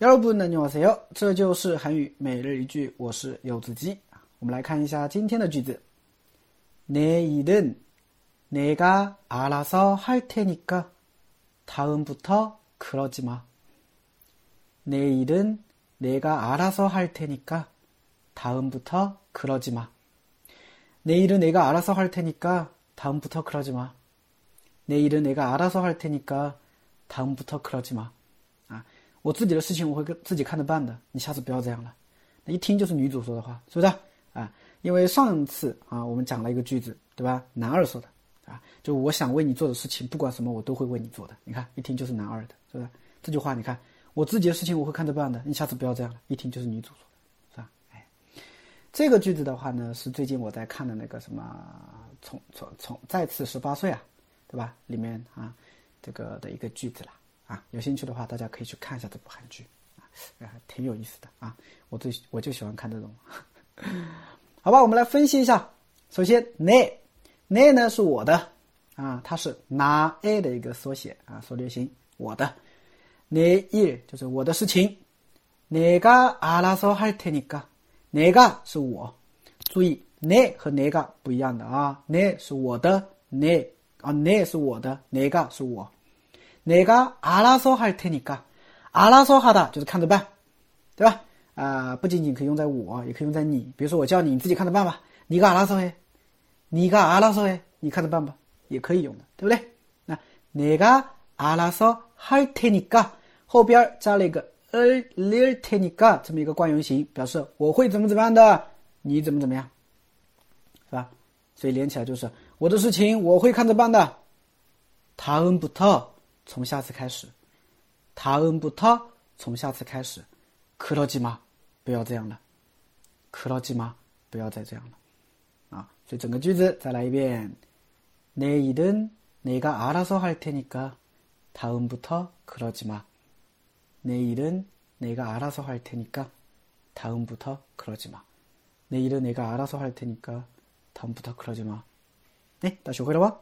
여러분안녕하세요，这就是韩语每日一句，我是柚子鸡。我们来看一下今天的句子。내일은내가알아서할테니까다음부터그러지 마。 내일은내가알아서할테니까다음부터그러지 마。 내일은내가알아서할테니까다음부터그러지 마。 내일은내가알아서할테니까다음부터그러지 마。 我自己的事情我会跟自己看着办的，你下次不要这样了。一听就是女主说的话，是不是？啊，因为上次啊，我们讲了一个句子，对吧？男二说的啊，就我想为你做的事情，不管什么我都会为你做的。你看，一听就是男二的，是不是？这句话你看，我自己的事情我会看着办的，你下次不要这样了。一听就是女主说的，是吧？哎，这个句子的话呢，是最近我在看的那个什么，从从从再次十八岁啊，对吧？里面啊，这个的一个句子了啊。有兴趣的话，大家可以去看一下这部韩剧啊，挺有意思的啊。我最我就喜欢看这种。好吧，我们来分析一下。首先，내 내呢是我的啊，它是나 a 的一个缩写啊，缩略型，我的。내일就是我的事情。내가알아서할테니 까， 내가是我。注意，내和내가不一样的啊，내是我的，내啊내是我的，내가是我。 내가알아서할테니 까， 알아서하다就是看着办，对吧？啊，不仅仅可以用在我，也可以用在你。比如说，我叫你，你自己看着办吧。你个阿拉索哎，你个阿拉索哎，你看着办吧，也可以用的，对不对？那哪个阿拉索할테니 까， 后边加了一个을릴테니까这么一个惯用型，表示我会怎么怎么样的，你怎么怎么样，是吧？所以连起来就是我的事情我会看着办的。다음부터 从下次开始，다음부터从下次开始。可러지 마， 不要这样了。可러지 마， 不要再这样了。啊，所以整个句子再来一遍。내일은내가알아서할테니까다음부터그러지 마。 내일은내가알아서할테니까다음부터그러지 마。 내일은내가알아서할테니까다음부터그러지 마。 哎，大家学会了吧？